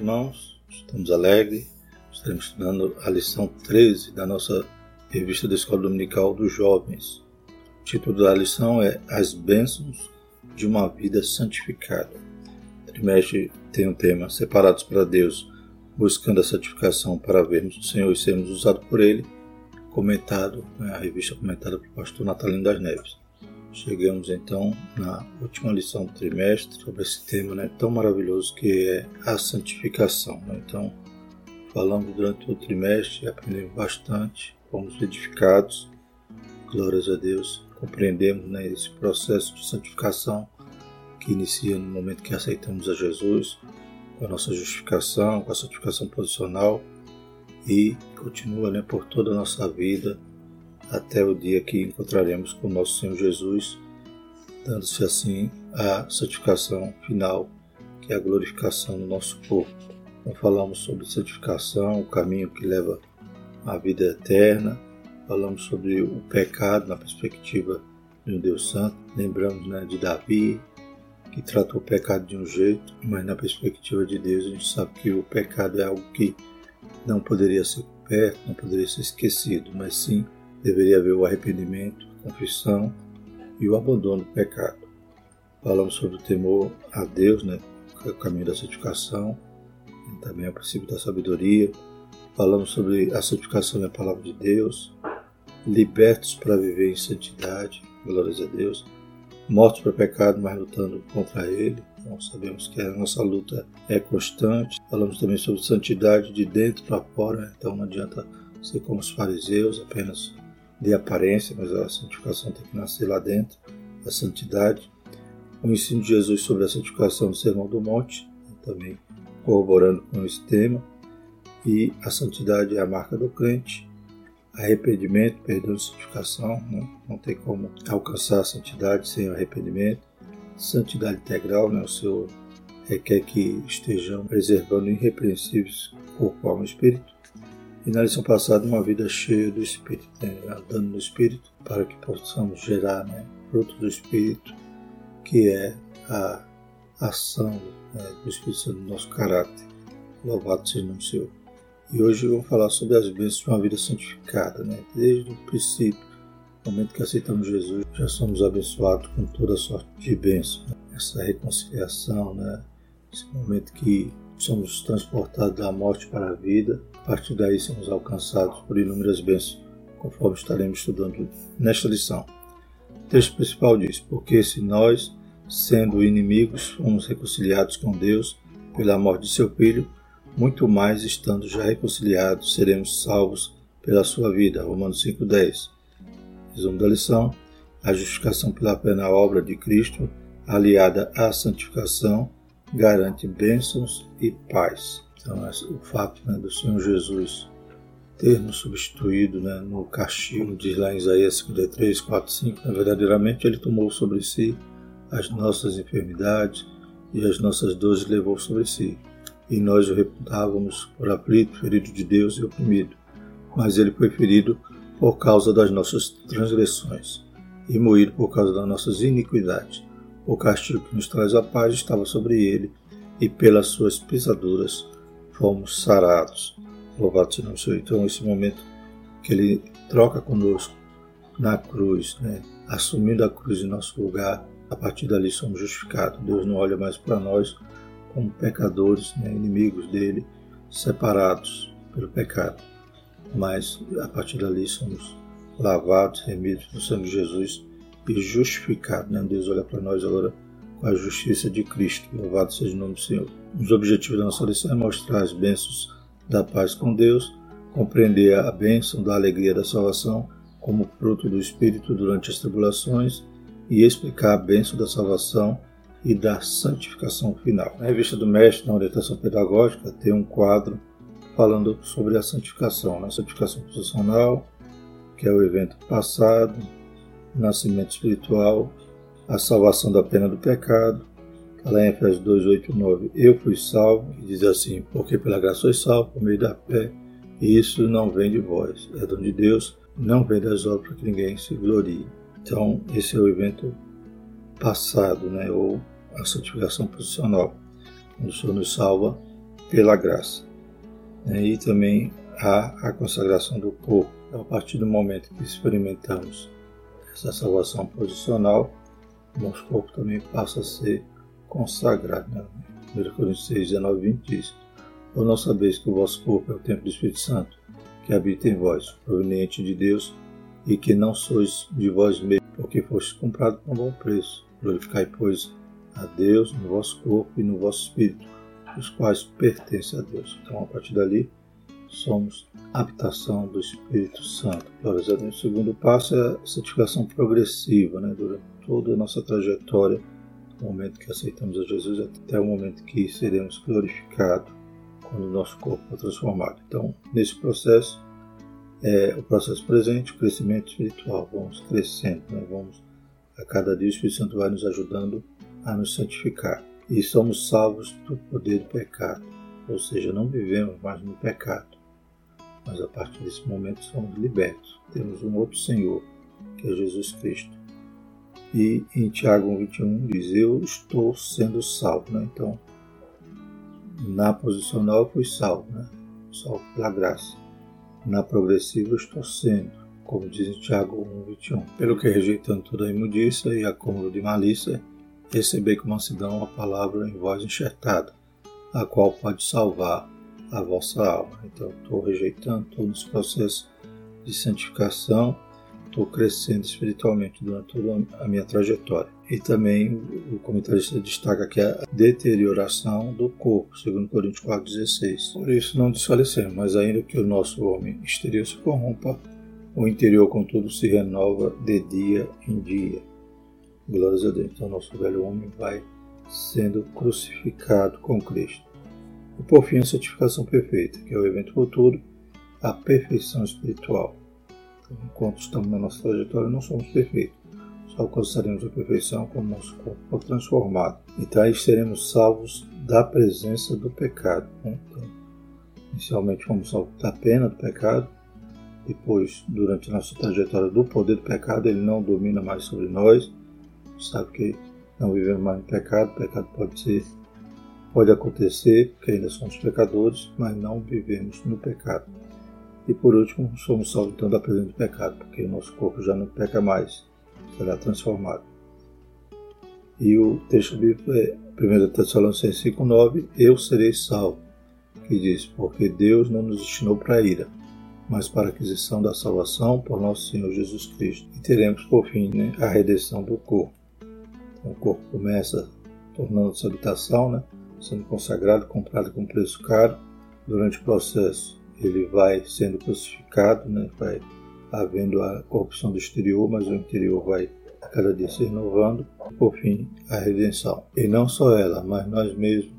irmãos, estamos alegres, estamos estudando a lição 13 da nossa revista da Escola Dominical dos Jovens. O título da lição é As Bênçãos de uma Vida Santificada. O trimestre tem um tema Separados para Deus, buscando a santificação para vermos o Senhor e sermos usados por Ele, comentado, né, a revista comentada pelo pastor Natalino das Neves. Chegamos então na última lição do trimestre sobre esse tema né, tão maravilhoso que é a santificação. Né? Então, falamos durante o trimestre, aprendemos bastante, fomos edificados, glórias a Deus, compreendemos né, esse processo de santificação que inicia no momento que aceitamos a Jesus, com a nossa justificação, com a santificação posicional e continua né, por toda a nossa vida até o dia que encontraremos com nosso Senhor Jesus, dando-se assim a santificação final, que é a glorificação do nosso corpo. Então falamos sobre santificação, o caminho que leva à vida eterna, falamos sobre o pecado na perspectiva de um Deus Santo, lembramos né, de Davi, que tratou o pecado de um jeito, mas na perspectiva de Deus a gente sabe que o pecado é algo que não poderia ser coberto, não poderia ser esquecido, mas sim deveria haver o arrependimento, confissão e o abandono do pecado. Falamos sobre o temor a Deus, né, o caminho da santificação, também o princípio da sabedoria. Falamos sobre a santificação da palavra de Deus, libertos para viver em santidade, glórias a Deus, mortos para o pecado, mas lutando contra ele. Então sabemos que a nossa luta é constante. Falamos também sobre santidade de dentro para fora, então não adianta ser como os fariseus, apenas de aparência, mas a santificação tem que nascer lá dentro, a santidade. O ensino de Jesus sobre a santificação do Sermão do Monte, também corroborando com esse tema. E a santidade é a marca do crente. Arrependimento, perdão e santificação. Né? Não tem como alcançar a santidade sem arrependimento. Santidade integral, né? o Senhor requer que estejamos preservando irrepreensíveis corpo, alma e espírito e na lição passada, uma vida cheia do Espírito, né? andando no Espírito, para que possamos gerar né? fruto do Espírito, que é a ação né? do Espírito Santo no nosso caráter. Louvado seja o nome Senhor. E hoje eu vou falar sobre as bênçãos de uma vida santificada. Né? Desde o princípio, no momento que aceitamos Jesus, já somos abençoados com toda sorte de bênçãos. Né? Essa reconciliação, né? esse momento que somos transportados da morte para a vida, partir daí somos alcançados por inúmeras bênçãos, conforme estaremos estudando nesta lição. O texto principal diz: Porque se nós, sendo inimigos, fomos reconciliados com Deus pela morte de seu filho, muito mais estando já reconciliados, seremos salvos pela sua vida. Romanos 5,10. Resumo da lição: a justificação pela plena obra de Cristo, aliada à santificação, garante bênçãos e paz. Então, o fato né, do Senhor Jesus ter nos substituído né, no castigo, diz lá em Isaías 53, 4, 5, né, verdadeiramente Ele tomou sobre si as nossas enfermidades e as nossas dores levou sobre si. E nós o reputávamos por aflito, ferido de Deus e oprimido. Mas Ele foi ferido por causa das nossas transgressões e moído por causa das nossas iniquidades. O castigo que nos traz a paz estava sobre ele, e pelas suas pisaduras fomos sarados. Louvado seja o Senhor. Então, esse momento que ele troca conosco na cruz, né? assumindo a cruz em nosso lugar, a partir dali somos justificados. Deus não olha mais para nós como pecadores, né? inimigos dele, separados pelo pecado. Mas a partir dali somos lavados, remidos no sangue de Jesus e justificado. Né? Deus olha para nós agora com a justiça de Cristo. Louvado seja o nome do Senhor. Os objetivos da nossa lição é mostrar as bênçãos da paz com Deus, compreender a bênção da alegria da salvação como fruto do Espírito durante as tribulações e explicar a bênção da salvação e da santificação final. Na revista do Mestre, na orientação pedagógica, tem um quadro falando sobre a santificação, né? a santificação posicional, que é o evento passado, nascimento espiritual, a salvação da pena do pecado. Está lá em Efésios 2, 8 9. Eu fui salvo, e diz assim, porque pela graça sois salvo por meio da fé, e isso não vem de vós, é dom de Deus, não vem das obras para que ninguém se glorie. Então, esse é o evento passado, né, ou a santificação posicional, quando o Senhor nos salva pela graça. E também há a consagração do corpo. Então, a partir do momento que experimentamos essa salvação posicional, nosso corpo também passa a ser consagrado. Né? 1 Coríntios 6, 19, 20 diz: Ou não sabeis que o vosso corpo é o templo do Espírito Santo, que habita em vós, proveniente de Deus, e que não sois de vós mesmos, porque fostes comprado com bom preço. Glorificai, pois, a Deus no vosso corpo e no vosso espírito, os quais pertencem a Deus. Então, a partir dali, somos habitação do Espírito Santo. Glórias a Deus. O segundo passo é a santificação progressiva, né? durante toda a nossa trajetória, do momento que aceitamos a Jesus até o momento que seremos glorificados, quando o nosso corpo é transformado. Então, nesse processo, é o processo presente, o crescimento espiritual. Vamos crescendo, né? vamos a cada dia o Espírito Santo vai nos ajudando a nos santificar. E somos salvos do poder do pecado, ou seja, não vivemos mais no pecado mas a partir desse momento somos libertos. Temos um outro Senhor, que é Jesus Cristo. E em Tiago 1,21 diz: Eu estou sendo salvo. Né? Então, na posicional eu fui salvo, né? salvo pela graça. Na progressiva eu estou sendo, como diz em Tiago 1,21. Pelo que rejeitando toda a imundícia e acúmulo de malícia, recebei com mansidão a palavra em voz enxertada, a qual pode salvar a vossa alma. Então, estou rejeitando todo esse processo de santificação, estou crescendo espiritualmente durante toda a minha trajetória. E também o comentarista destaca que a deterioração do corpo, segundo Coríntios 4,16. Por isso não desfalecemos, mas ainda que o nosso homem exterior se corrompa, o interior, contudo, se renova de dia em dia. Glórias a Deus. Então, nosso velho homem vai sendo crucificado com Cristo. E por fim, a santificação perfeita, que é o evento futuro, a perfeição espiritual. Enquanto estamos na nossa trajetória, não somos perfeitos. Só alcançaremos a perfeição quando nosso corpo for transformado. Então aí seremos salvos da presença do pecado. Né? Então, inicialmente fomos salvos da pena do pecado, depois, durante a nossa trajetória do poder do pecado, ele não domina mais sobre nós. Sabe que não vivemos mais no pecado, o pecado pode ser Pode acontecer que ainda somos pecadores, mas não vivemos no pecado. E por último, somos salvos então da presença do pecado, porque o nosso corpo já não peca mais, será transformado. E o texto bíblico é 1 Tessalonicenses 5,9: Eu serei salvo, que diz: Porque Deus não nos destinou para ira, mas para a aquisição da salvação por nosso Senhor Jesus Cristo. E teremos por fim né, a redenção do corpo. Então, o corpo começa tornando-se habitação, né? sendo consagrado, comprado com preço caro. Durante o processo, ele vai sendo crucificado, né? vai havendo a corrupção do exterior, mas o interior vai a cada dia se renovando. Por fim, a redenção. E não só ela, mas nós mesmos,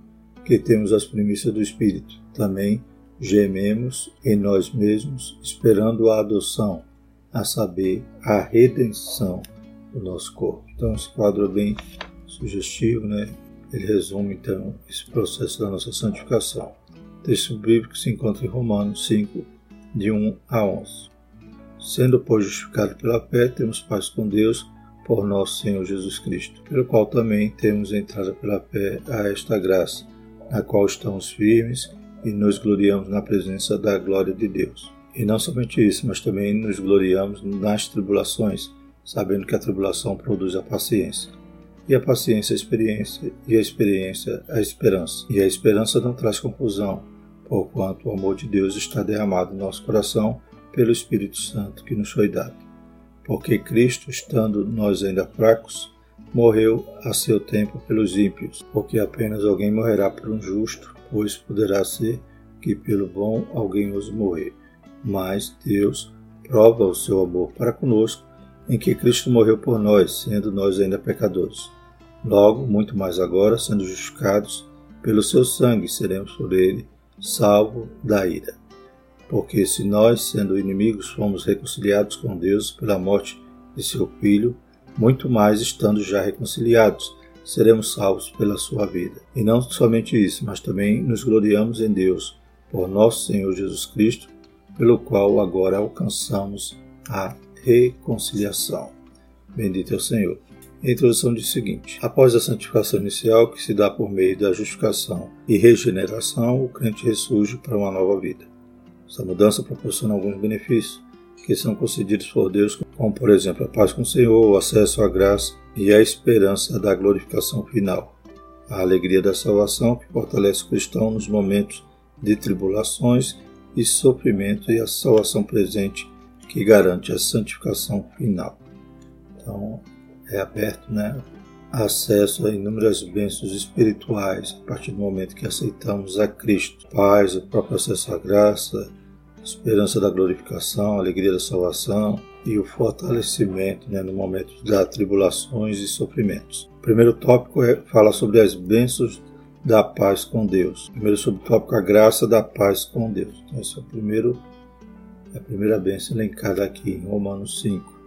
que temos as primícias do Espírito, também gememos em nós mesmos, esperando a adoção, a saber, a redenção do nosso corpo. Então, esse quadro é bem sugestivo, né? Ele resume então esse processo da nossa santificação. Texto bíblico se encontra em Romanos 5, de 1 a 11. Sendo, pois, justificado pela fé, temos paz com Deus por nosso Senhor Jesus Cristo, pelo qual também temos entrada pela fé a esta graça, na qual estamos firmes e nos gloriamos na presença da glória de Deus. E não somente isso, mas também nos gloriamos nas tribulações, sabendo que a tribulação produz a paciência e a paciência a experiência, e a experiência a esperança. E a esperança não traz confusão, porquanto o amor de Deus está derramado no nosso coração pelo Espírito Santo que nos foi dado. Porque Cristo, estando nós ainda fracos, morreu a seu tempo pelos ímpios, porque apenas alguém morrerá por um justo, pois poderá ser que pelo bom alguém ouse morrer. Mas Deus prova o seu amor para conosco em que Cristo morreu por nós, sendo nós ainda pecadores. Logo, muito mais agora, sendo justificados pelo seu sangue, seremos por ele salvos da ira. Porque se nós, sendo inimigos, fomos reconciliados com Deus pela morte de seu Filho, muito mais estando já reconciliados, seremos salvos pela sua vida. E não somente isso, mas também nos gloriamos em Deus, por nosso Senhor Jesus Cristo, pelo qual agora alcançamos a reconciliação. Bendito é o Senhor. A introdução diz o seguinte: Após a santificação inicial, que se dá por meio da justificação e regeneração, o crente ressurge para uma nova vida. Essa mudança proporciona alguns benefícios que são concedidos por Deus, como por exemplo a paz com o Senhor, o acesso à graça e a esperança da glorificação final, a alegria da salvação que fortalece o cristão nos momentos de tribulações e sofrimento e a salvação presente que garante a santificação final. Então, é aberto né, acesso a inúmeras bênçãos espirituais a partir do momento que aceitamos a Cristo. Paz, o próprio acesso à graça, esperança da glorificação, alegria da salvação e o fortalecimento né, no momento das tribulações e sofrimentos. O primeiro tópico é, fala sobre as bênçãos da paz com Deus. O primeiro subtópico, a graça da paz com Deus. Então, esse é o primeiro, é a primeira bênção elencada aqui em Romanos 5.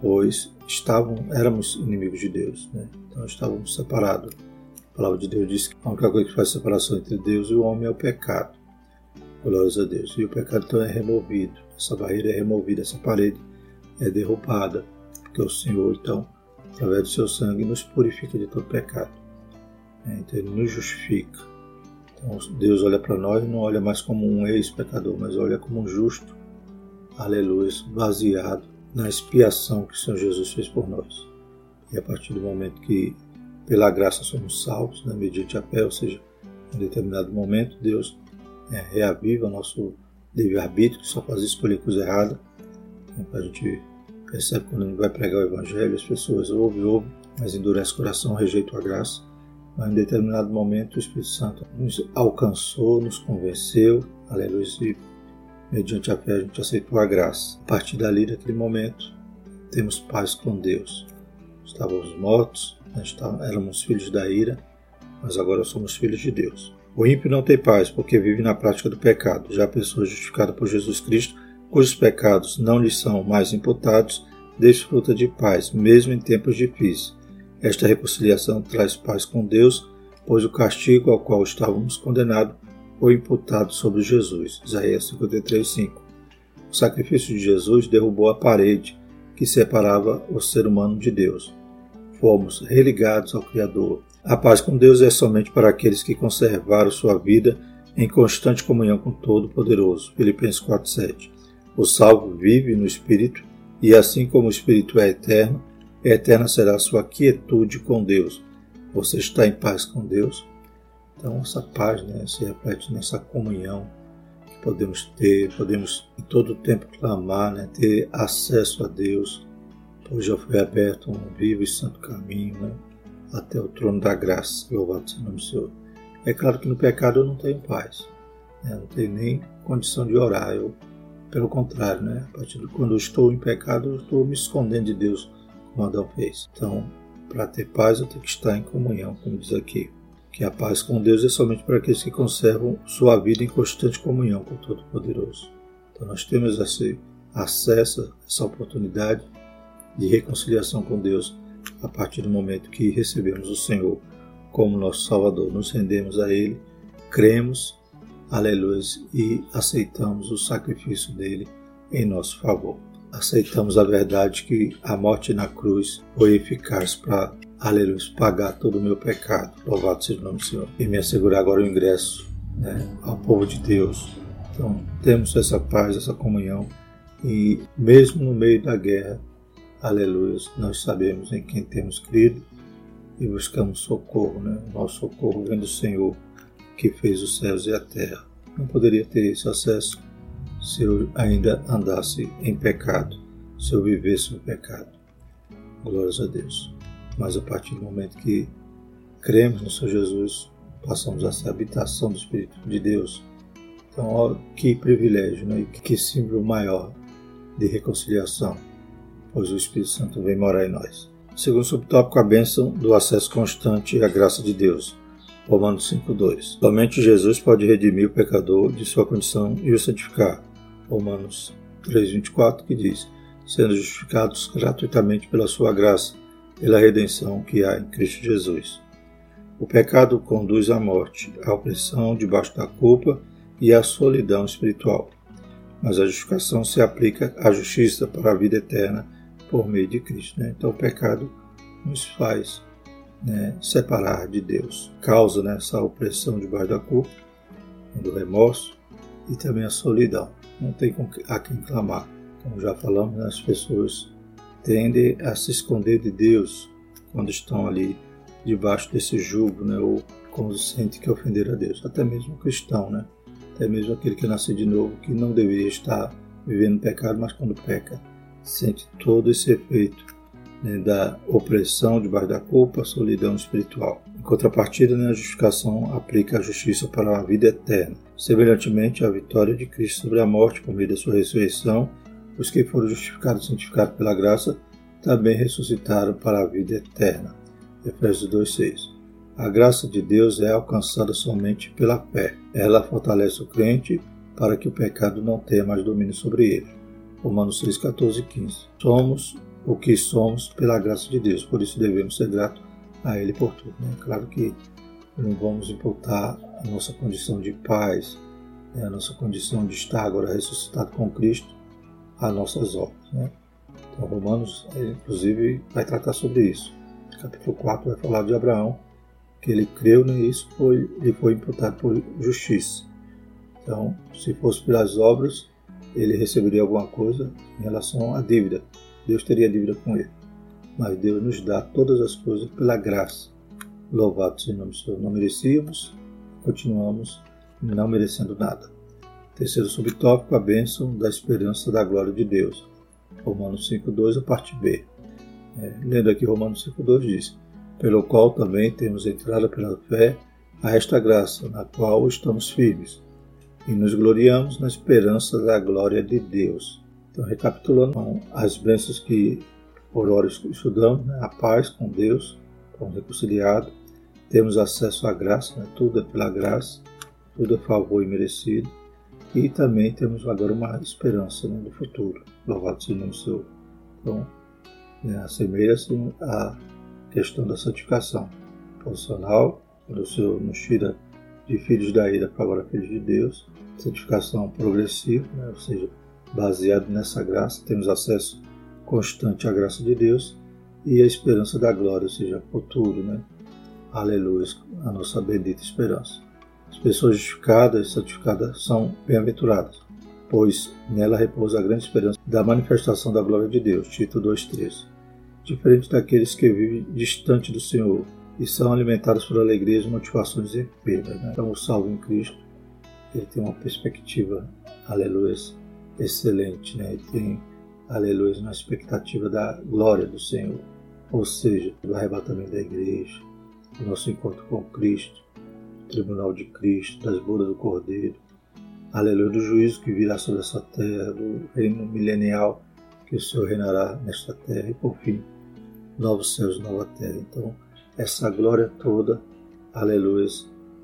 Pois estavam, éramos inimigos de Deus, né? então estávamos separados. A palavra de Deus diz que a única coisa que faz separação entre Deus e o homem é o pecado. Glórias a Deus. E o pecado então é removido. Essa barreira é removida, essa parede é derrubada. Porque o Senhor, então, através do seu sangue, nos purifica de todo pecado. É, então ele nos justifica. Então Deus olha para nós e não olha mais como um ex-pecador, mas olha como um justo. Aleluia, baseado na expiação que o Senhor Jesus fez por nós. E a partir do momento que, pela graça, somos salvos, né, mediante a fé, ou seja, em determinado momento, Deus é, reaviva nosso livre-arbítrio, que só faz escolher coisa errada. Né, a gente percebe quando gente vai pregar o Evangelho, as pessoas ouvem, ouvem, mas endurece o coração, rejeitam a graça. Mas em determinado momento o Espírito Santo nos alcançou, nos convenceu, aleluia, e mediante a fé a gente aceitou a graça. A partir dali, daquele momento, temos paz com Deus. Estávamos mortos, éramos filhos da ira, mas agora somos filhos de Deus. O ímpio não tem paz, porque vive na prática do pecado. Já a pessoa justificada por Jesus Cristo, cujos pecados não lhe são mais imputados, desfruta de paz, mesmo em tempos difíceis. Esta reconciliação traz paz com Deus, pois o castigo ao qual estávamos condenados foi imputado sobre Jesus. Isaías 53, 5. O sacrifício de Jesus derrubou a parede que separava o ser humano de Deus. Fomos religados ao Criador, a paz com Deus é somente para aqueles que conservaram sua vida em constante comunhão com Todo-Poderoso. Filipenses 4:7. O salvo vive no Espírito, e assim como o Espírito é eterno, eterna será sua quietude com Deus. Você está em paz com Deus? Então essa paz né, se reflete nessa comunhão que podemos ter, podemos em todo o tempo clamar, né, ter acesso a Deus, pois já foi aberto um vivo e santo caminho, né? até o trono da graça. Louvado seja o nome do Senhor. É claro que no pecado eu não tenho paz. Né? Não tenho nem condição de orar. Eu, pelo contrário, né? a partir de quando eu estou em pecado, eu estou me escondendo de Deus, como Adão fez. Então, para ter paz, eu tenho que estar em comunhão, como diz aqui. Que a paz com Deus é somente para aqueles que conservam sua vida em constante comunhão com o Todo-Poderoso. Então, nós temos esse acesso, essa oportunidade de reconciliação com Deus a partir do momento que recebemos o Senhor como nosso Salvador, nos rendemos a Ele, cremos, aleluia, e aceitamos o sacrifício dele em nosso favor. Aceitamos a verdade que a morte na cruz foi eficaz para, aleluia, pagar todo o meu pecado. Louvado seja o nome do Senhor. E me assegurar agora o ingresso né, ao povo de Deus. Então, temos essa paz, essa comunhão, e mesmo no meio da guerra, Aleluia, nós sabemos em quem temos crido e buscamos socorro, né? O nosso socorro vem do Senhor que fez os céus e a terra. Não poderia ter esse acesso se eu ainda andasse em pecado, se eu vivesse no pecado. Glórias a Deus. Mas a partir do momento que cremos no Senhor Jesus, passamos a ser a habitação do Espírito de Deus. Então, ó, que privilégio, né? E que símbolo maior de reconciliação pois o Espírito Santo vem morar em nós. Segundo subtópico, a bênção do acesso constante à graça de Deus. Romanos 5.2. Somente Jesus pode redimir o pecador de sua condição e o santificar. Romanos 3.24, que diz, sendo justificados gratuitamente pela sua graça, pela redenção que há em Cristo Jesus. O pecado conduz à morte, à opressão debaixo da culpa e à solidão espiritual. Mas a justificação se aplica à justiça para a vida eterna por meio de Cristo. Né? Então o pecado nos faz né, separar de Deus. Causa né, essa opressão debaixo da culpa, do remorso e também a solidão. Não tem a quem clamar. Como já falamos, né, as pessoas tendem a se esconder de Deus quando estão ali debaixo desse jugo, né, ou quando sente que ofenderam a Deus. Até mesmo o cristão, né? até mesmo aquele que nasceu de novo, que não deveria estar vivendo pecado, mas quando peca, sente todo esse efeito né, da opressão debaixo da culpa, solidão espiritual. Em contrapartida, né, a justificação aplica a justiça para a vida eterna. Semelhantemente, a vitória de Cristo sobre a morte por meio da sua ressurreição, os que foram justificados e santificados pela graça também ressuscitaram para a vida eterna. Efésios 2,6 A graça de Deus é alcançada somente pela fé. Ela fortalece o crente para que o pecado não tenha mais domínio sobre ele. Romanos 6, 14 e 15. Somos o que somos pela graça de Deus. Por isso devemos ser gratos a Ele por tudo. Né? Claro que não vamos imputar a nossa condição de paz, né? a nossa condição de estar agora ressuscitado com Cristo, a nossas obras. Né? Então, Romanos, inclusive, vai tratar sobre isso. Capítulo 4 vai falar de Abraão, que ele creu nisso, lhe foi imputado por justiça. Então, se fosse pelas obras, ele receberia alguma coisa em relação à dívida. Deus teria dívida com ele. Mas Deus nos dá todas as coisas pela graça. Louvado seja o nome do Senhor. Não merecíamos, continuamos não merecendo nada. Terceiro subtópico, a bênção da esperança da glória de Deus. Romanos 5.2, a parte B. É, lendo aqui Romanos 5.2 diz, pelo qual também temos entrada pela fé a esta graça, na qual estamos firmes, e nos gloriamos na esperança da glória de Deus. Então, recapitulando as bênçãos que por hora estudamos, né? a paz com Deus, com reconciliado, temos acesso à graça, né? tudo é pela graça, tudo é favor imerecido, e também temos agora uma esperança né? no futuro. Louvado seja o do Senhor. Então, né? assemelha-se à questão da santificação posicional, quando o Senhor nos tira de filhos da ira para agora filhos de Deus, santificação progressiva, né? ou seja, Baseado nessa graça, temos acesso constante à graça de Deus e à esperança da glória, ou seja, futuro, né? Aleluia, a nossa bendita esperança. As pessoas justificadas e santificadas são bem-aventuradas, pois nela repousa a grande esperança da manifestação da glória de Deus. Tito 2,13. Diferente daqueles que vivem distante do Senhor e são alimentados por alegrias, motivações e perdas. Né? Então, o salvo em Cristo, ele tem uma perspectiva, aleluia, excelente, né? E tem, aleluia, na expectativa da glória do Senhor, ou seja, do arrebatamento da igreja, do nosso encontro com Cristo, tribunal de Cristo, das bodas do Cordeiro, aleluia, do juízo que virá sobre essa terra, do reino milenial que o Senhor reinará nesta terra e, por fim, novos céus e nova terra. Então, essa glória toda, aleluia,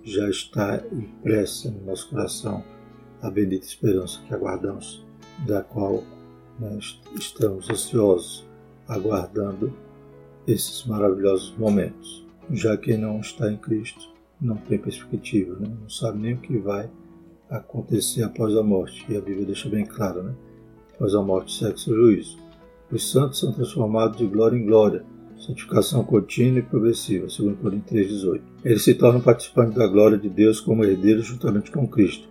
já está impressa no nosso coração, a bendita esperança que aguardamos da qual nós estamos ansiosos, aguardando esses maravilhosos momentos. Já quem não está em Cristo não tem perspectiva, né? não sabe nem o que vai acontecer após a morte. E a Bíblia deixa bem claro, né? Após a morte, sexo e juízo. Os santos são transformados de glória em glória, santificação contínua e progressiva, segundo Coríntios 3,18. Eles se tornam participantes da glória de Deus como herdeiros juntamente com Cristo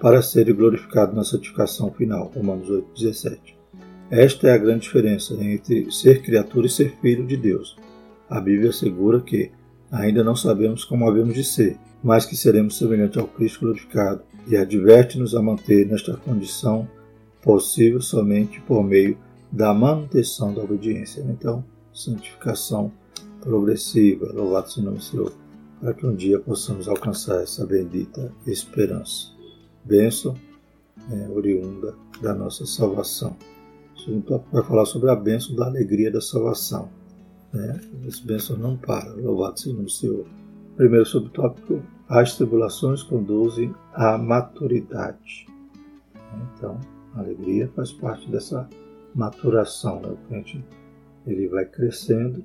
para ser glorificado na santificação final. Romanos 8,17. Esta é a grande diferença entre ser criatura e ser filho de Deus. A Bíblia assegura que ainda não sabemos como havemos de ser, mas que seremos semelhantes ao Cristo glorificado e adverte-nos a manter nesta condição possível somente por meio da manutenção da obediência. Então, santificação progressiva, louvado seja o nome do Senhor, para que um dia possamos alcançar essa bendita esperança bênção é, oriunda da nossa salvação. O segundo tópico vai falar sobre a bênção da alegria da salvação. Né? As bênçãos não param, louvado seja o Senhor. Primeiro subtópico, as tribulações conduzem à maturidade. Então, a alegria faz parte dessa maturação. Né? O crente ele vai crescendo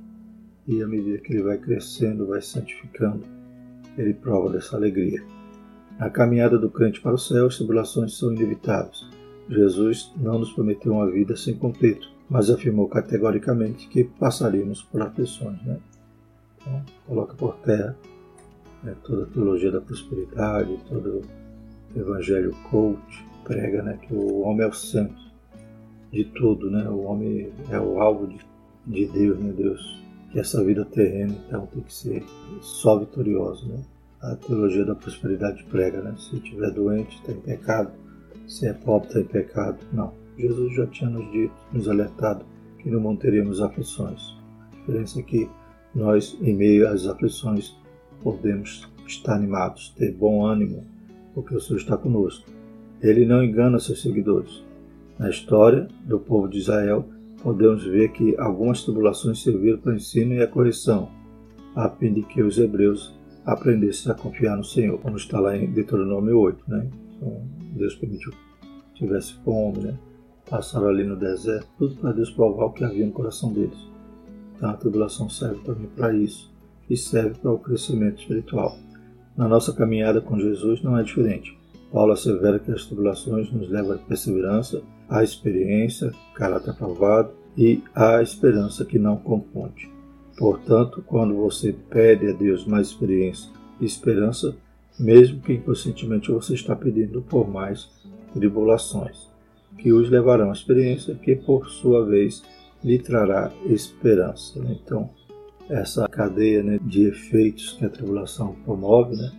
e à medida que ele vai crescendo, vai santificando, ele prova dessa alegria. Na caminhada do crente para o céu, as tribulações são inevitáveis. Jesus não nos prometeu uma vida sem conflito, mas afirmou categoricamente que passaríamos por aflições. Né? Então, coloca por terra né, toda a teologia da prosperidade, todo o evangelho coach, prega né, que o homem é o centro de tudo, né? o homem é o alvo de, de Deus, né? Deus, que essa vida terrena então tem que ser só vitoriosa. Né? A teologia da prosperidade prega, né? se estiver doente, está em pecado, se é pobre, está em pecado. Não, Jesus já tinha nos dito, nos alertado que no mundo teríamos aflições. A diferença é que nós, em meio às aflições, podemos estar animados, ter bom ânimo, porque o Senhor está conosco. Ele não engana seus seguidores. Na história do povo de Israel, podemos ver que algumas tribulações serviram para o ensino e a correção, a fim de que os hebreus aprendessem a confiar no Senhor, como está lá em Deuteronômio 8. Né? Então, Deus permitiu que tivesse fome, né? Passaram ali no deserto, tudo para Deus provar o que havia no coração deles. Então a tribulação serve também para isso e serve para o crescimento espiritual. Na nossa caminhada com Jesus não é diferente. Paulo assevera que as tribulações nos levam à perseverança, à experiência, caráter aprovado e à esperança que não confunde. Portanto, quando você pede a Deus mais experiência e esperança, mesmo que inconscientemente você está pedindo por mais tribulações que os levarão à experiência, que por sua vez lhe trará esperança. Né? Então, essa cadeia né, de efeitos que a tribulação promove, né?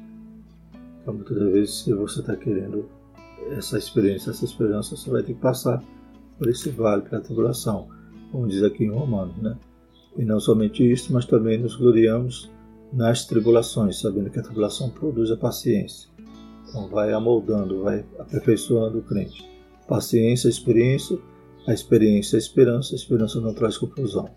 Então, muitas vezes, se você está querendo essa experiência, essa esperança, você vai ter que passar por esse vale, pela tribulação, como diz aqui em Romanos, né? E não somente isso, mas também nos gloriamos nas tribulações, sabendo que a tribulação produz a paciência. Então, vai amoldando, vai aperfeiçoando o crente paciência, experiência, a experiência, a esperança, a esperança não traz confusão.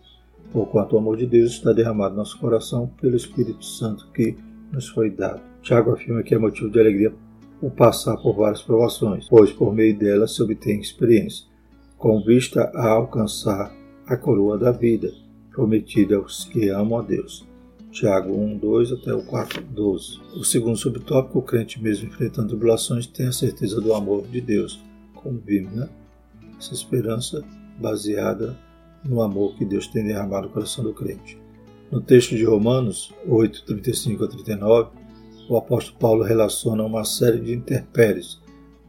Porquanto o amor de Deus está derramado no nosso coração pelo Espírito Santo que nos foi dado. Tiago afirma que é motivo de alegria o passar por várias provações, pois por meio delas se obtém experiência, com vista a alcançar a coroa da vida, prometida aos que amam a Deus. Tiago 1, 2 até o 4, 12. O segundo subtópico, o crente mesmo enfrentando tribulações tem a certeza do amor de Deus como vimos, né? Essa esperança baseada no amor que Deus tem derramado no coração do crente. No texto de Romanos 8, 35 a 39, o apóstolo Paulo relaciona uma série de intempéries,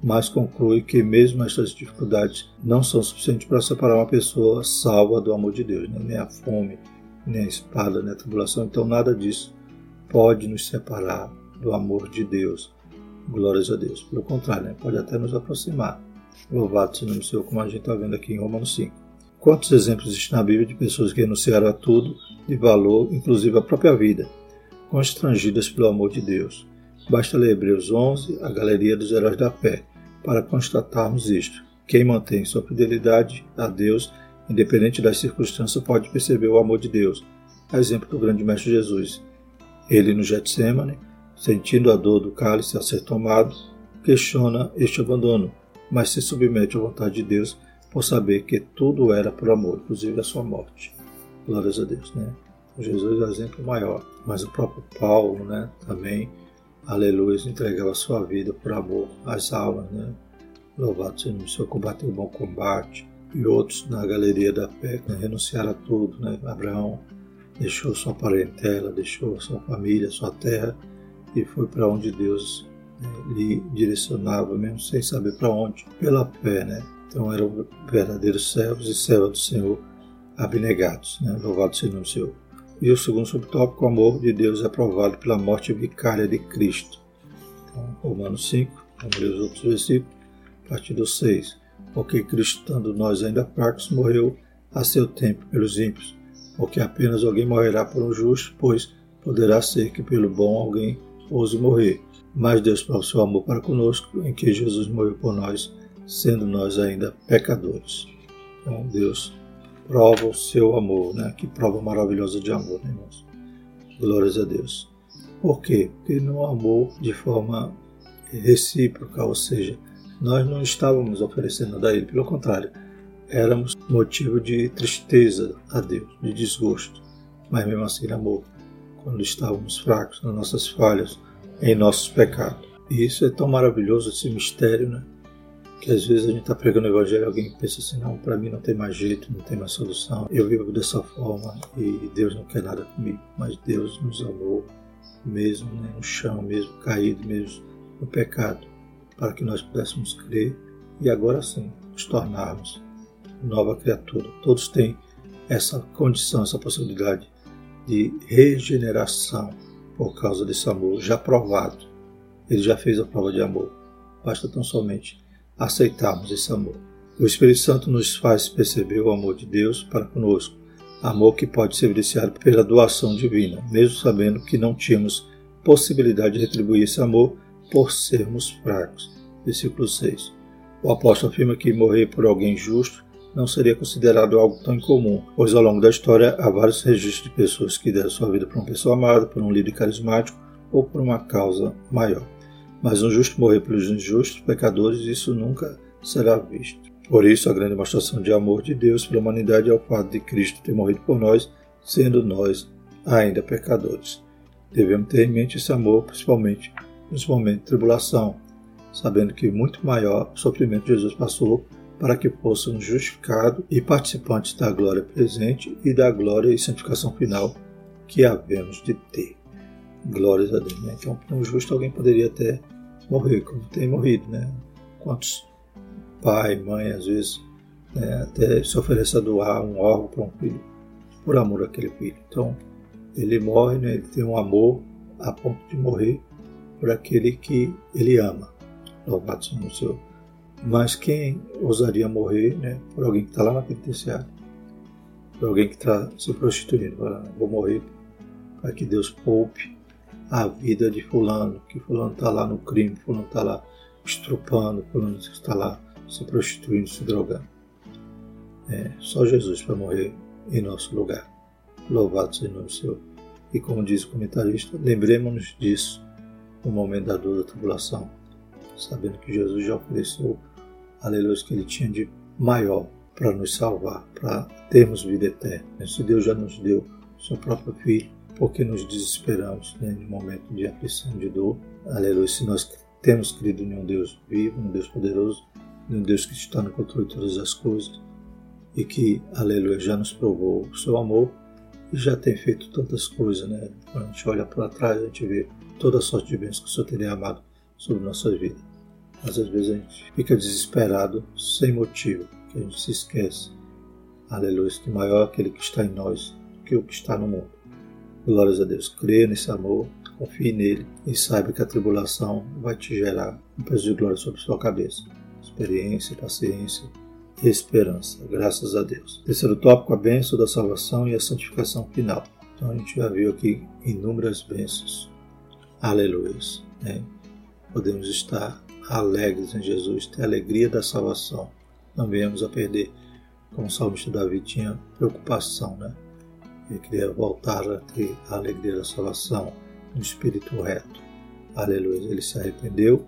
mas conclui que mesmo estas dificuldades não são suficientes para separar uma pessoa salva do amor de Deus, né? nem a fome, nem a espada, nem a tribulação. Então nada disso pode nos separar do amor de Deus. Glórias a Deus. Pelo contrário, né? pode até nos aproximar. Louvado seja o Senhor, como a gente está vendo aqui em Romanos 5. Quantos exemplos existem na Bíblia de pessoas que renunciaram a tudo de valor, inclusive a própria vida, constrangidas pelo amor de Deus? Basta ler Hebreus 11, a galeria dos heróis da fé, para constatarmos isto. Quem mantém sua fidelidade a Deus, independente das circunstâncias, pode perceber o amor de Deus. A exemplo do grande mestre Jesus. Ele no Getsemane, sentindo a dor do cálice a ser tomado, questiona este abandono mas se submete à vontade de Deus por saber que tudo era por amor, inclusive a sua morte. Glórias a Deus, né? Jesus é o exemplo maior, mas o próprio Paulo, né, também, aleluia, entregava a sua vida por amor às almas, né? Louvado seja o Senhor, combateu o bom combate. E outros na galeria da fé, né, renunciaram a tudo, né? Abraão deixou sua parentela, deixou sua família, sua terra e foi para onde Deus lhe direcionava, mesmo sem saber para onde, pela fé, né? Então eram verdadeiros servos e servas do Senhor abnegados, né? Louvado seja o Senhor. E o segundo subtópico, o amor de Deus é provado pela morte vicária de Cristo. Então, Romanos 5, vamos ler os outros versículos, a partir do 6. Porque Cristo, estando nós ainda fracos, morreu a seu tempo pelos ímpios, porque apenas alguém morrerá por um justo, pois poderá ser que pelo bom alguém ouse morrer mas Deus prova seu amor para conosco em que Jesus morreu por nós, sendo nós ainda pecadores. Então Deus prova o seu amor, né? Que prova maravilhosa de amor, né, irmãos? Glórias a Deus. Por quê? Porque não amou de forma recíproca, ou seja, nós não estávamos oferecendo a Ele, pelo contrário, éramos motivo de tristeza a Deus, de desgosto, mas mesmo assim amor, quando estávamos fracos nas nossas falhas, em nossos pecados. E isso é tão maravilhoso, esse mistério, né? que às vezes a gente está pregando o evangelho e alguém pensa assim, não, para mim não tem mais jeito, não tem mais solução, eu vivo dessa forma e Deus não quer nada comigo. Mas Deus nos amou mesmo né, no chão, mesmo caído, mesmo no pecado, para que nós pudéssemos crer e agora sim nos tornarmos nova criatura. Todos têm essa condição, essa possibilidade de regeneração por causa desse amor já provado. Ele já fez a prova de amor. Basta tão somente aceitarmos esse amor. O Espírito Santo nos faz perceber o amor de Deus para conosco, amor que pode ser evidenciado pela doação divina, mesmo sabendo que não tínhamos possibilidade de retribuir esse amor por sermos fracos. Versículo 6. O apóstolo afirma que morrer por alguém justo não seria considerado algo tão incomum, pois ao longo da história há vários registros de pessoas que deram sua vida por uma pessoa amada, por um líder carismático ou por uma causa maior. Mas um justo morrer pelos injustos, pecadores, isso nunca será visto. Por isso, a grande demonstração de amor de Deus pela humanidade é o fato de Cristo ter morrido por nós, sendo nós ainda pecadores. Devemos ter em mente esse amor, principalmente nos momentos de tribulação, sabendo que muito maior o sofrimento Jesus passou para que fôssemos justificados e participantes da glória presente e da glória e santificação final que havemos de ter. Glórias a Deus. Né? Então, um justo, alguém poderia até morrer, como tem morrido, né? Quantos pai, mãe, às vezes, né, até se oferece a doar um órgão para um filho, por amor àquele filho. Então, ele morre, né? ele tem um amor a ponto de morrer por aquele que ele ama. Louvado seja o Senhor. Mas quem ousaria morrer né, por alguém que está lá na penitenciária? Por alguém que está se prostituindo? Vou morrer para que Deus poupe a vida de fulano, que fulano está lá no crime, fulano está lá estrupando, fulano está lá se prostituindo, se drogando. É, só Jesus para morrer em nosso lugar. Louvado seja o nome do Senhor. E como diz o comentarista, lembremos-nos disso no momento da dor da tribulação, sabendo que Jesus já ofereceu, aleluia, que ele tinha de maior para nos salvar, para termos vida eterna. Se Deus já nos deu seu próprio Filho, porque nos desesperamos né, em momento de aflição, de dor. Aleluia. Se nós temos crido em um Deus vivo, um Deus poderoso, em um Deus que está no controle de todas as coisas e que, aleluia, já nos provou o seu amor e já tem feito tantas coisas, né? Quando a gente olha para trás, a gente vê toda a sorte de bênçãos que o Senhor teria amado sobre nossas vidas. Mas às vezes a gente fica desesperado sem motivo, que a gente se esquece, aleluia, que maior é aquele que está em nós do que o que está no mundo. Glórias a Deus. Creia nesse amor, confie nele e saiba que a tribulação vai te gerar um peso de glória sobre sua cabeça. Experiência, paciência e esperança. Graças a Deus. Terceiro tópico, a bênção da salvação e a santificação final. Então a gente já viu aqui inúmeras bênçãos. Aleluia. Né? Podemos estar alegres em Jesus, ter a alegria da salvação. Não venhamos a perder, como o salmista Davi tinha preocupação, né? Ele queria voltar a ter a alegria da salvação no espírito reto. Aleluia. Ele se arrependeu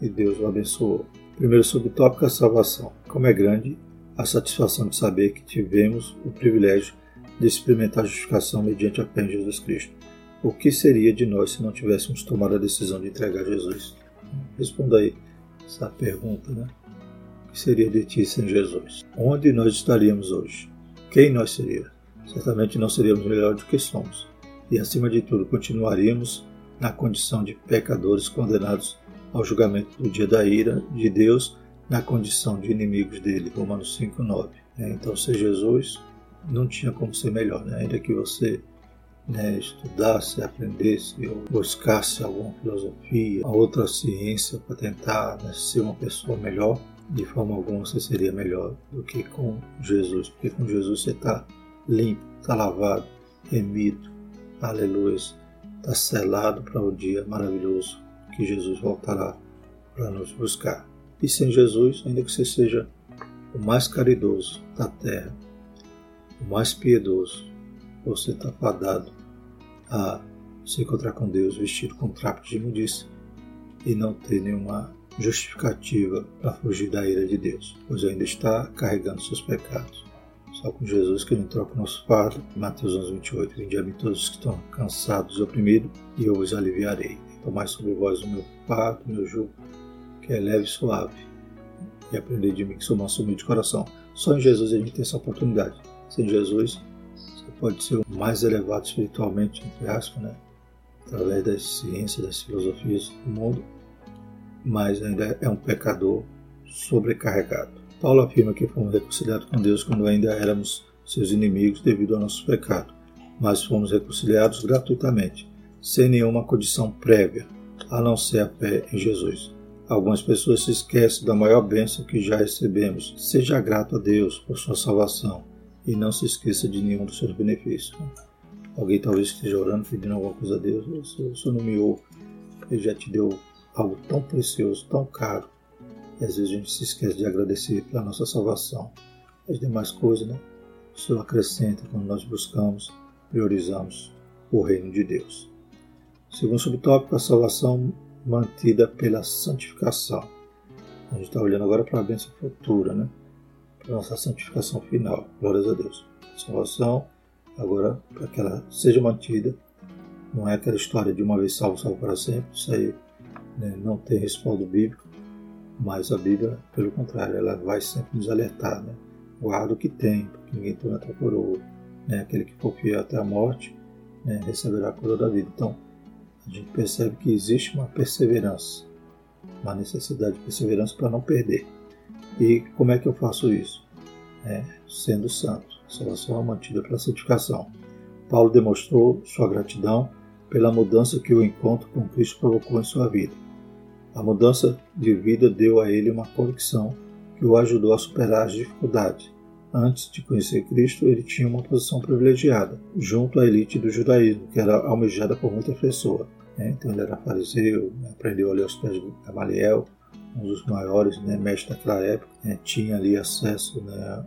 e Deus o abençoou. Primeiro subtópico, a salvação. Como é grande a satisfação de saber que tivemos o privilégio de experimentar a justificação mediante a fé em Jesus Cristo. O que seria de nós se não tivéssemos tomado a decisão de entregar Jesus? Responda aí essa pergunta, né? O que seria de ti sem Jesus? Onde nós estaríamos hoje? Quem nós seríamos? certamente não seríamos melhor do que somos, e acima de tudo continuaríamos na condição de pecadores condenados ao julgamento do dia da ira de Deus, na condição de inimigos dele. Romanos 5:9. É, então, ser Jesus não tinha como ser melhor, né? ainda que você né, estudasse, aprendesse ou buscasse alguma filosofia, outra ciência para tentar né, ser uma pessoa melhor, de forma alguma você seria melhor do que com Jesus, porque com Jesus você está limpo, está lavado, remido, aleluia, está selado para o dia maravilhoso que Jesus voltará para nos buscar. E sem Jesus, ainda que você seja o mais caridoso da terra, o mais piedoso, você está fadado a se encontrar com Deus vestido com trapos de imundícia e não ter nenhuma justificativa para fugir da ira de Deus, pois ainda está carregando seus pecados. Só com Jesus que ele troca o nosso fardo. Mateus 11, 28. Vinde a mim todos os que estão cansados e oprimidos, e eu vos aliviarei. Tomai sobre vós o meu fardo, o meu jugo, que é leve e suave. e aprender de mim que sou manso de coração. Só em Jesus a gente tem essa oportunidade. Sem Jesus, pode ser o mais elevado espiritualmente, entre aspas, né? através das ciências, das filosofias do mundo, mas ainda é um pecador sobrecarregado. Paulo afirma que fomos reconciliados com Deus quando ainda éramos seus inimigos devido ao nosso pecado, mas fomos reconciliados gratuitamente, sem nenhuma condição prévia, a não ser a fé em Jesus. Algumas pessoas se esquecem da maior bênção que já recebemos. Seja grato a Deus por sua salvação e não se esqueça de nenhum dos seus benefícios. Alguém talvez esteja orando, pedindo alguma coisa a Deus, o Senhor não me ouve, Ele já te deu algo tão precioso, tão caro, e às vezes a gente se esquece de agradecer pela nossa salvação. As demais coisas, né? O Senhor acrescenta quando nós buscamos, priorizamos o reino de Deus. Segundo subtópico, a salvação mantida pela santificação. A gente está olhando agora para a bênção futura, né? A nossa santificação final. Glórias a Deus. Salvação Agora, para que ela seja mantida, não é aquela história de uma vez salvo, salvo para sempre, isso aí né, não tem respaldo bíblico, mas a Bíblia, pelo contrário, ela vai sempre nos alertar, né? guarda o que tem, porque ninguém toma a coroa. Né? Aquele que for fiel até a morte né, receberá a coroa da vida. Então, a gente percebe que existe uma perseverança, uma necessidade de perseverança para não perder. E como é que eu faço isso? É, sendo santo salvação mantida pela santificação. Paulo demonstrou sua gratidão pela mudança que o encontro com Cristo provocou em sua vida. A mudança de vida deu a ele uma convicção que o ajudou a superar as dificuldades. Antes de conhecer Cristo, ele tinha uma posição privilegiada, junto à elite do judaísmo, que era almejada por muita pessoa. Né? Então ele era fariseu, aprendeu ali aos pés de Gamaliel, um dos maiores né, mestres daquela época, né? tinha ali acesso né,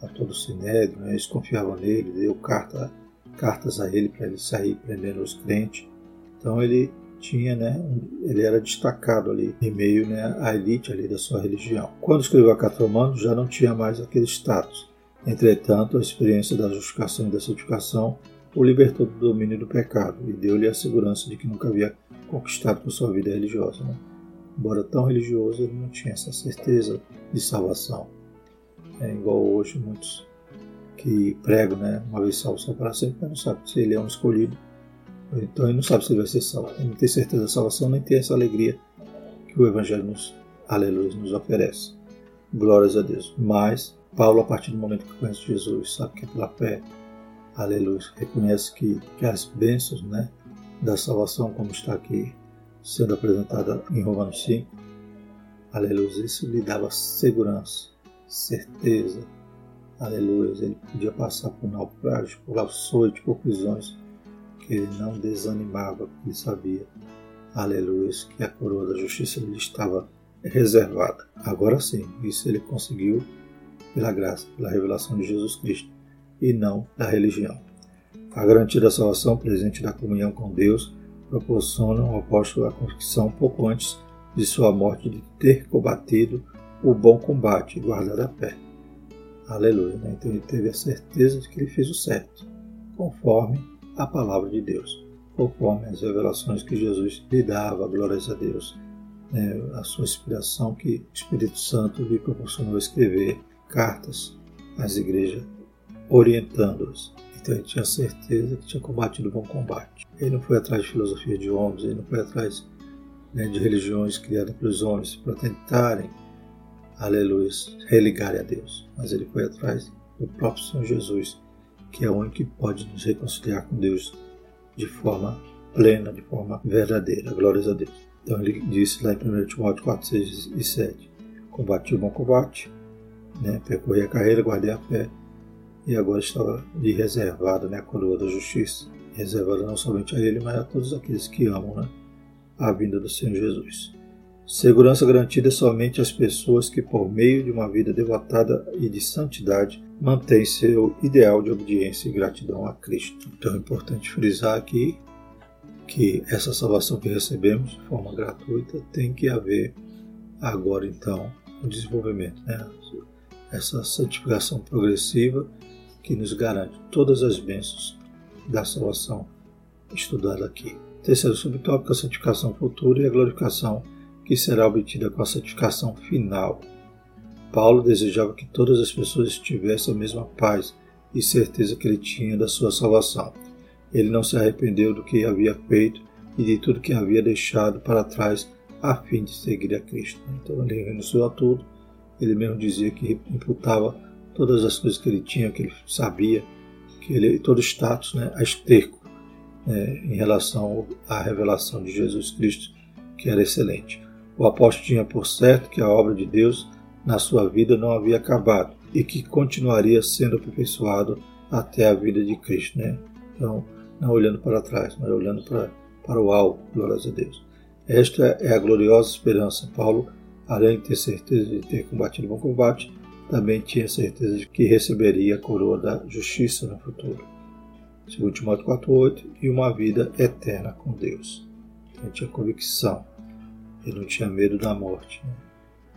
a todo o Sinédrio, né? eles confiavam nele, deu carta, cartas a ele para ele sair prendendo os crentes. Então ele tinha, né, ele era destacado ali em meio né, à elite ali da sua religião. Quando escreveu a Carta já não tinha mais aquele status. Entretanto, a experiência da justificação e da santificação o libertou do domínio do pecado e deu-lhe a segurança de que nunca havia conquistado por sua vida religiosa. Né? Embora tão religioso, ele não tinha essa certeza de salvação é igual hoje muitos que pregam, né? Uma vez salvo, só para sempre, mas não sabe se ele é um escolhido. Então ele não sabe se ele vai ser salvo. Ele não tem certeza da salvação, nem tem essa alegria que o Evangelho nos, aleluia, nos oferece. Glórias a Deus. Mas Paulo, a partir do momento que conhece Jesus, sabe que é pela fé, aleluia, reconhece que, que as bênçãos né, da salvação, como está aqui sendo apresentada em Romanos 5, aleluia, isso lhe dava segurança certeza, aleluia, ele podia passar por naufrágio, por açoite, por prisões, que ele não desanimava, porque ele sabia, aleluia, que a coroa da justiça lhe estava reservada. Agora sim, isso ele conseguiu pela graça, pela revelação de Jesus Cristo, e não da religião. A garantia da salvação, presente da comunhão com Deus, proporciona ao apóstolo a convicção pouco antes de sua morte de ter combatido o bom combate e guardar a fé. Aleluia. Né? Então ele teve a certeza de que ele fez o certo, conforme a palavra de Deus, conforme as revelações que Jesus lhe dava, glórias a Deus, né? a sua inspiração que o Espírito Santo lhe proporcionou escrever cartas às igrejas, orientando-as. Então ele tinha certeza que tinha combatido o bom combate. Ele não foi atrás de filosofia de homens, ele não foi atrás né, de religiões criadas pelos homens para tentarem aleluia, religar a Deus. Mas ele foi atrás do próprio Senhor Jesus, que é o único que pode nos reconciliar com Deus de forma plena, de forma verdadeira. Glórias a Deus. Então ele disse lá em 1 Timóteo 4, 6 e 7: Combati o bom combate, né, percorri a carreira, guardei a fé, e agora estava lhe reservada né, a coroa da justiça. Reservada não somente a ele, mas a todos aqueles que amam né, a vinda do Senhor Jesus. Segurança garantida somente às pessoas que, por meio de uma vida devotada e de santidade, mantêm seu ideal de obediência e gratidão a Cristo. Então é importante frisar aqui que essa salvação que recebemos de forma gratuita tem que haver agora então o um desenvolvimento, né? essa santificação progressiva que nos garante todas as bênçãos da salvação estudada aqui. Terceiro subtópico, a santificação futura e a glorificação que será obtida com a santificação final. Paulo desejava que todas as pessoas tivessem a mesma paz e certeza que ele tinha da sua salvação. Ele não se arrependeu do que havia feito e de tudo que havia deixado para trás a fim de seguir a Cristo. Então ele renunciou a tudo. Ele mesmo dizia que imputava todas as coisas que ele tinha, que ele sabia, que ele todo status, né, esterco né, em relação à revelação de Jesus Cristo, que era excelente. O apóstolo tinha por certo que a obra de Deus na sua vida não havia acabado e que continuaria sendo aperfeiçoado até a vida de Cristo. Né? Então, não olhando para trás, mas olhando para, para o alto, glórias a Deus. Esta é a gloriosa esperança. Paulo, além de ter certeza de ter combatido o bom combate, também tinha certeza de que receberia a coroa da justiça no futuro. 2 Timóteo 4,8 e uma vida eterna com Deus. Ele tinha convicção, ele não tinha medo da morte. Né?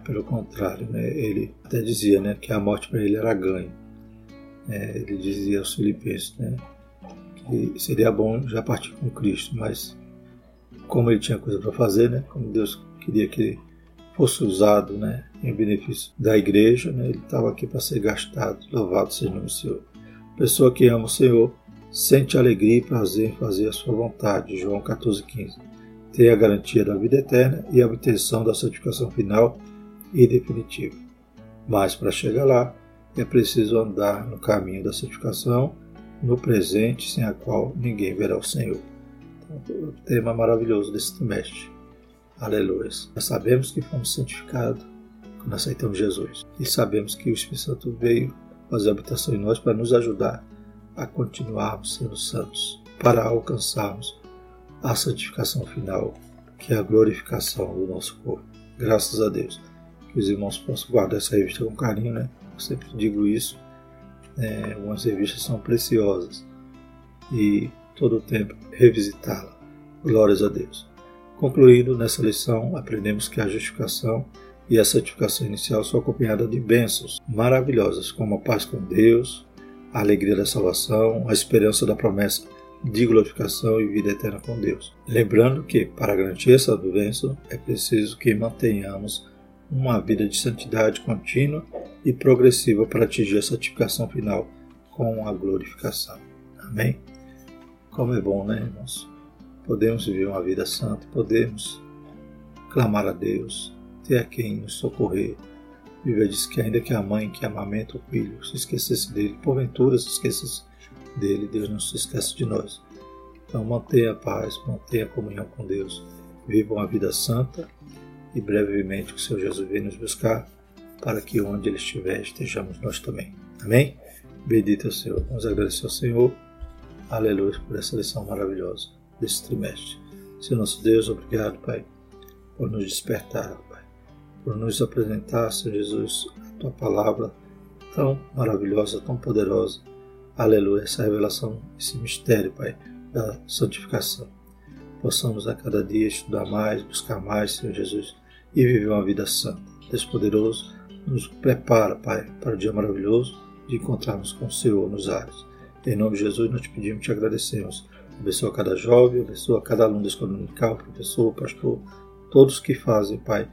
Pelo contrário, né? ele até dizia né, que a morte para ele era ganho. É, ele dizia aos filipenses né, que seria bom já partir com Cristo, mas como ele tinha coisa para fazer, né, como Deus queria que ele fosse usado né, em benefício da igreja, né, ele estava aqui para ser gastado. Louvado seja o nome do Senhor. Pessoa que ama o Senhor sente alegria e prazer em fazer a sua vontade. João 14,15. Tem a garantia da vida eterna e a obtenção da santificação final e definitiva. Mas para chegar lá, é preciso andar no caminho da santificação, no presente, sem a qual ninguém verá o Senhor. Então, o tema maravilhoso desse trimestre. Aleluia. Nós sabemos que fomos santificados quando aceitamos Jesus. E sabemos que o Espírito Santo veio fazer habitação em nós para nos ajudar a continuarmos sendo santos, para alcançarmos a santificação final, que é a glorificação do nosso corpo. Graças a Deus que os irmãos possam guardar essa revista com carinho, né? Eu sempre digo isso. É, algumas revistas são preciosas e todo o tempo revisitá-la. Glórias a Deus. Concluindo nessa lição, aprendemos que a justificação e a santificação inicial são acompanhadas de bênçãos maravilhosas, como a paz com Deus, a alegria da salvação, a esperança da promessa de glorificação e vida eterna com Deus. Lembrando que, para garantir essa bênção, é preciso que mantenhamos uma vida de santidade contínua e progressiva para atingir a santificação final com a glorificação. Amém? Como é bom, né, irmãos? Podemos viver uma vida santa, podemos clamar a Deus, ter a quem nos socorrer. A Bíblia diz que ainda que a mãe que amamenta o filho se esquecesse dele, porventura se esquecesse dele, Deus não se esquece de nós. Então mantenha a paz, mantenha a comunhão com Deus, viva uma vida santa e brevemente o Senhor Jesus vem nos buscar para que onde Ele estiver estejamos nós também. Amém? Bendito é o Senhor. Vamos agradecer ao Senhor. Aleluia por essa lição maravilhosa desse trimestre. Senhor nosso Deus, obrigado, Pai, por nos despertar, Pai, por nos apresentar, Senhor Jesus, a Tua palavra tão maravilhosa, tão poderosa. Aleluia, essa revelação, esse mistério, Pai, da santificação. Possamos a cada dia estudar mais, buscar mais, Senhor Jesus, e viver uma vida santa. Deus poderoso, nos prepara, Pai, para o dia maravilhoso de encontrarmos com o Senhor nos ares. Em nome de Jesus, nós te pedimos e te agradecemos. Abençoa cada jovem, abençoa cada aluno da escola dominical, professor, pastor, todos que fazem, Pai,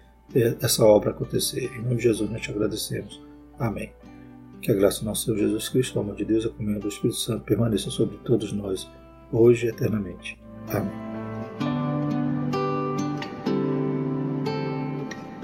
essa obra acontecer. Em nome de Jesus, nós te agradecemos. Amém. Que a graça do nosso Senhor Jesus Cristo, o amor de Deus a comunhão do Espírito Santo permaneça sobre todos nós, hoje e eternamente. Amém.